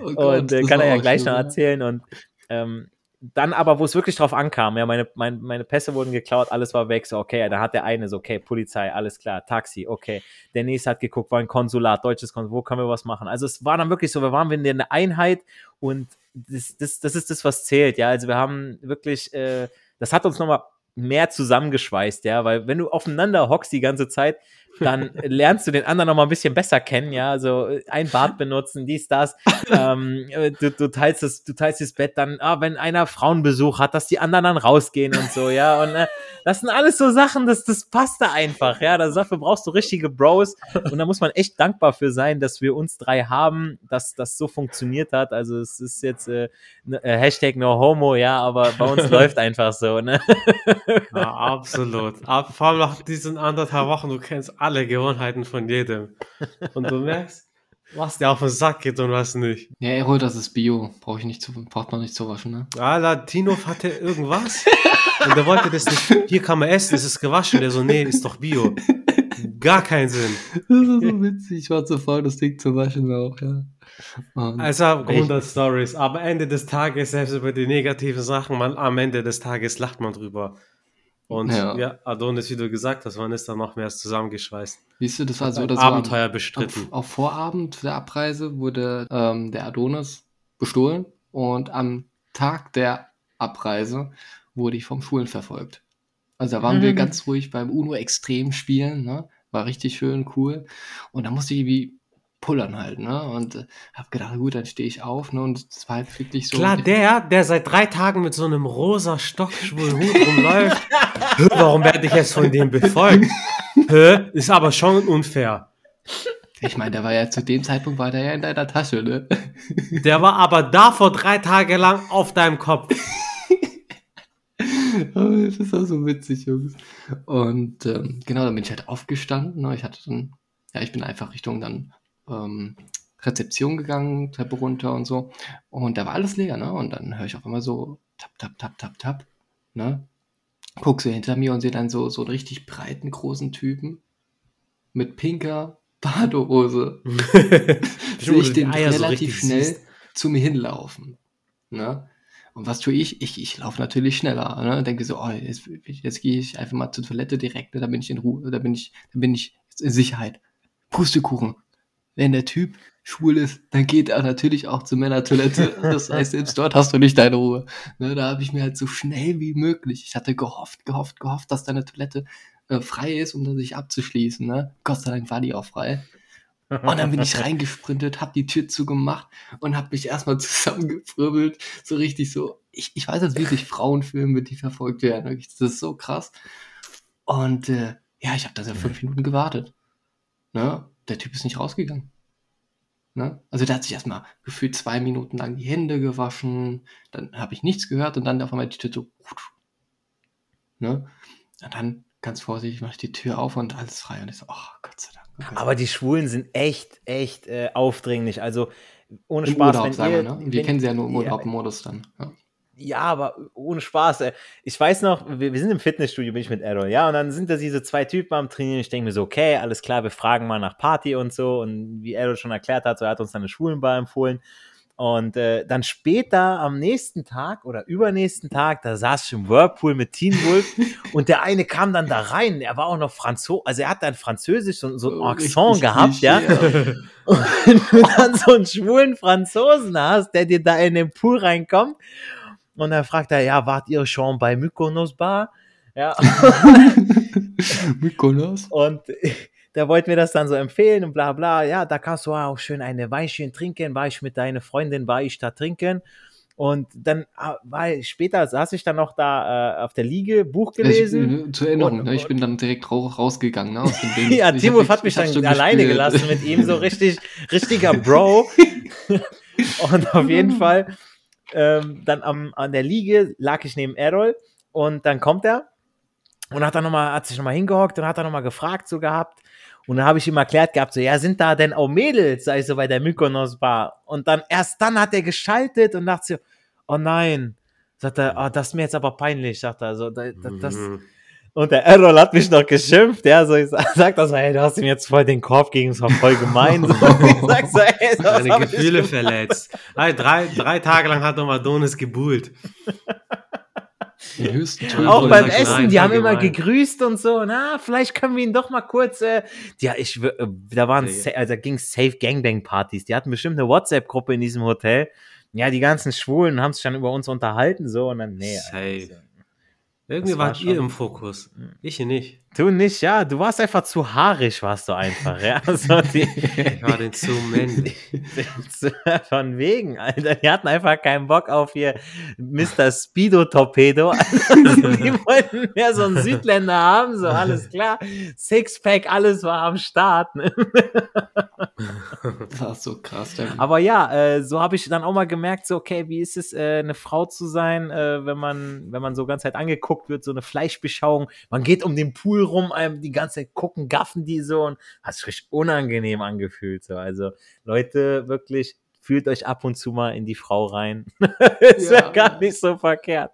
oh Gott, und äh, kann er ja gleich schlimm, noch ne? erzählen. Und ähm, dann aber, wo es wirklich drauf ankam, ja, meine, mein, meine Pässe wurden geklaut, alles war weg, so, okay, da hat der eine so, okay, Polizei, alles klar, Taxi, okay. Der nächste hat geguckt, war ein Konsulat, deutsches Konsulat, wo können wir was machen? Also es war dann wirklich so, wir waren in der Einheit und das, das, das ist das, was zählt, ja. Also wir haben wirklich, äh, das hat uns nochmal mehr zusammengeschweißt, ja, weil wenn du aufeinander hockst die ganze Zeit, dann lernst du den anderen noch mal ein bisschen besser kennen, ja, so äh, ein Bad benutzen, dies, das, ähm, äh, du, du teilst das, du teilst das Bett dann, ah, wenn einer Frauenbesuch hat, dass die anderen dann rausgehen und so, ja, und äh, das sind alles so Sachen, das, das passt da einfach, ja, das, dafür brauchst du richtige Bros. Und da muss man echt dankbar für sein, dass wir uns drei haben, dass das so funktioniert hat, also es ist jetzt äh, ne, äh, Hashtag no homo, ja, aber bei uns läuft einfach so, ne, Ja, absolut. Ab, vor allem nach diesen anderthalb Wochen, du kennst alle Gewohnheiten von jedem. Und du merkst, was dir auf den Sack geht und was nicht. Ja, Errol, das ist Bio. Brauche ich nicht zu, braucht man nicht zu waschen, ne? Alter, Tino hatte irgendwas und der wollte das nicht. Hier kann man essen, es ist gewaschen. Der so, nee, ist doch Bio. gar keinen Sinn. Das ist so witzig. Ich war zu faul, das Ding zu waschen auch, ja. Und Also 100 Stories, aber Ende des Tages, selbst über die negativen Sachen, man, am Ende des Tages lacht man drüber. Und ja. Ja. Adonis, wie du gesagt hast, man ist dann noch mehr zusammengeschweißt. Siehst du, das war so, war Abenteuer am, bestritten. auf Vorabend der Abreise wurde ähm, der Adonis bestohlen und am Tag der Abreise wurde ich vom Schulen verfolgt. Also da waren wir Mhm. ganz ruhig beim UNO Extrem spielen, ne? War richtig schön, cool. Und da musste ich irgendwie pullern halt, ne? Und äh, hab gedacht, gut, dann stehe ich auf, ne? Und es war halt wirklich so. Klar, der, der seit drei Tagen mit so einem rosa stockschwulen Hut rumläuft. Hä, Warum werde ich jetzt von dem befolgt? Hä? Ist aber schon unfair. Ich meine, der war ja zu dem Zeitpunkt war der ja in deiner Tasche, ne? Der war aber da vor drei Tage lang auf deinem Kopf. Aber das ist auch so witzig, Jungs. Und ähm, genau, dann bin ich halt aufgestanden. Ne? Ich hatte dann, ja, ich bin einfach Richtung dann ähm, Rezeption gegangen, Treppe runter und so. Und da war alles leer, ne? Und dann höre ich auf einmal so tap, tap, tap, tap, tap, ne? Guck so hinter mir und sehe dann so, so einen richtig breiten, großen Typen mit pinker Badehose. sehe ich den relativ schnell zu mir hinlaufen. Ne? Und was tue ich? Ich, ich laufe natürlich schneller. Ne? Denke so, oh, jetzt, jetzt gehe ich einfach mal zur Toilette direkt, ne? da bin ich in Ruhe, da bin ich, da bin ich in Sicherheit. Pustekuchen. Wenn der Typ schwul ist, dann geht er natürlich auch zur Männertoilette. Das heißt, selbst dort hast du nicht deine Ruhe. Ne? Da habe ich mir halt so schnell wie möglich, ich hatte gehofft, gehofft, gehofft, dass deine Toilette äh, frei ist, um sich abzuschließen. Ne? Gott sei Dank war die auch frei. Und dann bin ich reingesprintet, hab die Tür zugemacht und hab mich erstmal zusammengefribbelt. So richtig so. Ich, ich weiß jetzt, wie sich Frauen filmen, die verfolgt werden. Das ist so krass. Und äh, ja, ich habe da so fünf Minuten gewartet. Ne? Der Typ ist nicht rausgegangen. Ne? Also der hat sich erstmal gefühlt zwei Minuten lang die Hände gewaschen. Dann habe ich nichts gehört und dann auf einmal die Tür so. Ne? Und dann ganz vorsichtig mache ich die Tür auf und alles frei. Und ich so, oh Gott sei Dank. sei Aber die Schwulen sind echt, echt äh, aufdringlich. Also ohne Im Spaß, Urlaub, wenn sagen wir, ne? Wir kennen sie ja nur im ja, Urlaub-Modus dann. Ja. Ja, aber ohne Spaß. Ey. Ich weiß noch, wir, wir sind im Fitnessstudio, bin ich mit Errol, ja, und dann sind da diese zwei Typen am Trainieren. Ich denke mir so, okay, alles klar, wir fragen mal nach Party und so. Und wie Errol schon erklärt hat, so er hat uns dann eine Schwulenbar empfohlen. Und äh, dann später am nächsten Tag oder übernächsten Tag, da saß ich im Whirlpool mit Teen Wolf und der eine kam dann da rein. Er war auch noch Franzose, also er hat dann Französisch so, so ein Oh, Accent richtig gehabt, ja. Klischee, Und wenn du dann so einen schwulen Franzosen hast, der dir da in den Pool reinkommt und dann fragt er, ja, wart ihr schon bei Mykonos Bar? Ja, Mykonos? und der wollte mir das dann so empfehlen und bla bla. Ja, da kannst du auch schön eine Weinchen trinken. War ich mit deiner Freundin, war ich da trinken. Und dann ah, war ich, später saß ich dann noch da äh, auf der Liege, Buch gelesen. Ich, äh, zur Erinnerung, Und- ne? ich bin dann direkt rau- rausgegangen ne, aus dem Ding. Ja, Timo hat mich dann alleine gespürt. gelassen mit ihm, so richtig, richtiger Bro. und auf jeden Fall, ähm, dann am, an der Liege lag ich neben Errol und dann kommt er und hat dann noch mal, hat sich nochmal hingehockt und hat dann nochmal gefragt so gehabt. Und dann habe ich ihm erklärt gehabt, so, ja, sind da denn auch Mädels, sei so bei der Mykonos Bar? Und dann, erst dann hat er geschaltet und dachte so, oh nein. Sagt er, oh, das ist mir jetzt aber peinlich, sagt er. So, da, da, das, Mhm. Und der Errol hat mich noch geschimpft, ja, so ich sag, sag das so, ey, du hast ihm jetzt voll den Korb gegeben, das war voll gemein. So, ich sag so, ey, das ich Gefühle verletzt. Ey, drei, drei Tage lang hat noch Adonis gebuhlt. Ja, Auch beim Essen, Nein, die haben immer allgemein. gegrüßt und so. Na, vielleicht können wir ihn doch mal kurz. Äh, ja, ich, äh, da waren, Nee. sa- also da ging Safe Gangbang Partys. Die hatten bestimmt eine WhatsApp-Gruppe in diesem Hotel. Ja, die ganzen Schwulen haben sich dann über uns unterhalten so und dann nee. Safe. also, Irgendwie Das war wart ihr im Fokus. Ich nicht. Du nicht, ja, du warst einfach zu haarig, warst du einfach, ja. So die, Ich war denn zu männlich. Von wegen, Alter. Die hatten einfach keinen Bock auf ihr Mr. Speedo Torpedo. Also, die wollten mehr so einen Südländer haben, so alles klar. Sixpack, alles war am Start. Ne? Das war so krass. Der, Aber ja, äh, so habe ich dann auch mal gemerkt, so, okay, wie ist es, äh, eine Frau zu sein, äh, wenn man, wenn man so ganz Zeit angeguckt wird, so eine Fleischbeschauung. Man geht um den Pool rum, einem die ganze Zeit gucken, gaffen die so und hat sich richtig unangenehm angefühlt. So. Also, Leute, wirklich, fühlt euch ab und zu mal in die Frau rein. ist ja Ja. gar nicht so verkehrt.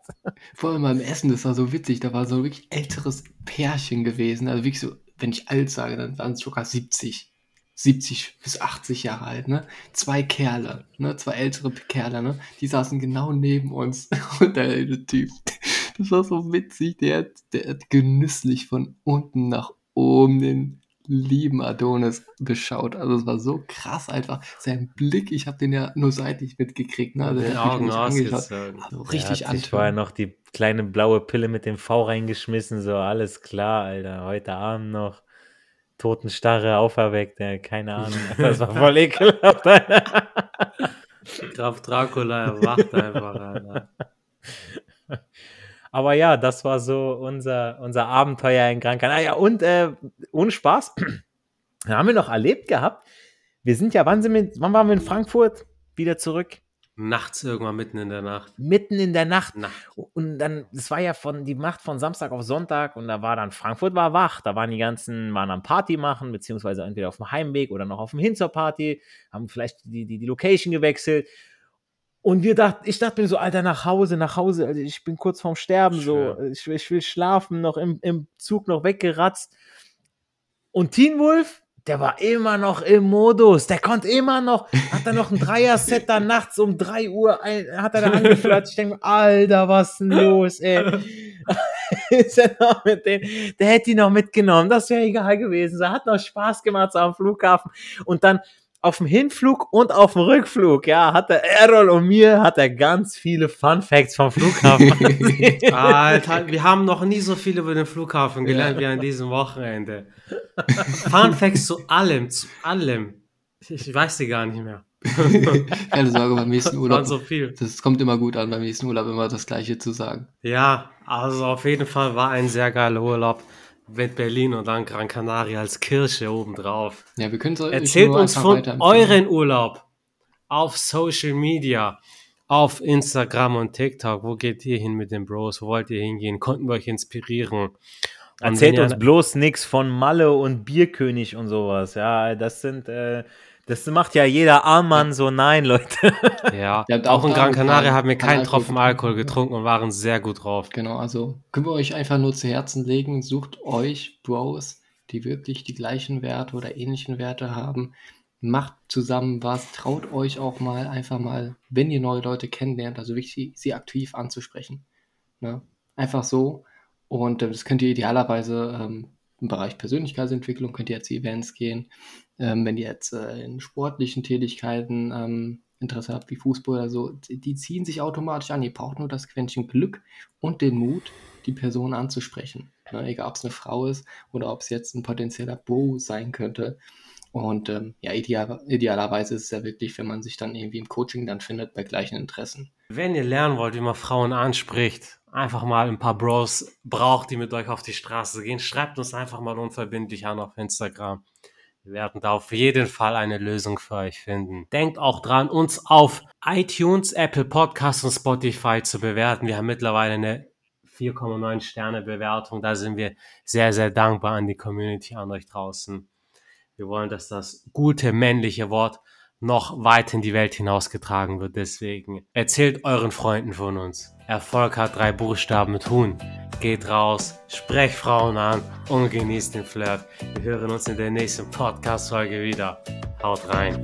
vor allem beim Essen, das war so witzig. Da war so ein wirklich älteres Pärchen gewesen. Also wirklich so wenn ich alt sage, dann waren es sogar 70. 70 bis 80 Jahre alt, ne? Zwei Kerle, ne? Zwei ältere Kerle, ne? Die saßen genau neben uns. Und der Typ, das war so witzig, der, hat- der hat genüsslich von unten nach oben den lieben Adonis beschaut. Also es war so krass einfach. Sein Blick, ich habe den ja nur seitlich mitgekriegt, ne? Also Den Augen angeschaut. ausgezogen. Also richtig sich vorher antörend. noch die kleine blaue Pille mit dem V reingeschmissen, so alles klar, Alter. Heute Abend noch Totenstarre auferweckt, ja, keine Ahnung. Das war voll ekelhaft. Alter. Graf Dracula erwacht einfach, Alter. Aber ja, das war so unser, unser Abenteuer in Gran Canaria. Ja, und äh, ohne Spaß, haben wir noch erlebt gehabt. Wir sind ja, wann sind wir, wann waren wir in Frankfurt? Wieder zurück? Nachts irgendwann mitten in der Nacht. Mitten in der Nacht. Nacht. Und dann, das war ja von die Macht von Samstag auf Sonntag und da war dann Frankfurt war wach. Da waren die ganzen, waren am Party machen, beziehungsweise entweder auf dem Heimweg oder noch auf dem Hin zur Party, haben vielleicht die, die, die Location gewechselt. Und wir dachten, ich dachte mir so, Alter, nach Hause, nach Hause, also ich bin kurz vorm Sterben, so, ich, will- ich will schlafen, noch im, im Zug noch weggeratzt. Und Teen Wolf, der war immer noch im Modus, der konnte immer noch, hat er noch ein Dreier-Set da nachts um 3 Uhr, ein, hat er da angeflirtet. Ich denke, Alter, was ist denn los, ey? ist er noch mit den, der hätte ihn noch mitgenommen, das wäre egal gewesen. Es hat noch Spaß gemacht so am Flughafen. Und dann auf dem Hinflug und auf dem Rückflug, ja, hat der Errol und mir hat er ganz viele Fun Facts vom Flughafen. Alter, wir haben noch nie so viel über den Flughafen gelernt wie an diesem Wochenende. Fun Facts zu allem, zu allem. Ich, weiß die gar nicht mehr. Keine Sorge, beim nächsten Urlaub. so viel. Das kommt immer gut an, beim nächsten Urlaub immer das Gleiche zu sagen. Ja, also auf jeden Fall war ein sehr geiler Urlaub mit Berlin und dann Gran Canaria als Kirsche obendrauf. Ja, wir können es euch Erzählt uns von euren Urlaub auf Social Media, auf Instagram und TikTok. Wo geht ihr hin mit den Bros? Wo wollt ihr hingehen? Konnten wir euch inspirieren? Und Erzählt uns bloß nichts von Malle und Bierkönig und sowas. Ja, das sind, äh, das macht ja jeder Armmann so. Nein, Leute. Ja, Ihr habt auch auch in Gran Canaria haben wir keinen Tropfen. Alkohol getrunken und waren sehr gut drauf. Genau, also können wir euch einfach nur zu Herzen legen, sucht euch Bros, die wirklich die gleichen Werte oder ähnlichen Werte haben. Macht zusammen was, traut euch auch mal einfach mal, wenn ihr neue Leute kennenlernt, also wirklich sie aktiv anzusprechen. Ne? Einfach so. Und äh, das könnt ihr idealerweise ähm, im Bereich Persönlichkeitsentwicklung, könnt ihr jetzt Events gehen. Ähm, wenn ihr jetzt äh, in sportlichen Tätigkeiten ähm, Interesse habt, wie Fußball oder so, die die ziehen sich automatisch an. Ihr braucht nur das Quäntchen Glück und den Mut, die Person anzusprechen. Ne? Egal, ob es eine Frau ist oder ob es jetzt ein potenzieller Bo sein könnte. Und ähm, ja, ideal, idealerweise ist es ja wirklich, wenn man sich dann irgendwie im Coaching dann findet bei gleichen Interessen. Wenn ihr lernen wollt, wie man Frauen anspricht, einfach mal ein paar Bros braucht, die mit euch auf die Straße gehen, schreibt uns einfach mal unverbindlich an auf Instagram. Wir werden da auf jeden Fall eine Lösung für euch finden. Denkt auch dran, uns auf iTunes, Apple Podcasts und Spotify zu bewerten. Wir haben mittlerweile eine 4,9 Sterne Bewertung. Da sind wir sehr, sehr dankbar an die Community, an euch draußen. Wir wollen, dass das gute männliche Wort noch weit in die Welt hinausgetragen wird. Deswegen erzählt euren Freunden von uns. Erfolg hat drei Buchstaben mit Huhn. Geht raus, sprecht Frauen an und genießt den Flirt. Wir hören uns in der nächsten Podcast-Folge wieder. Haut rein.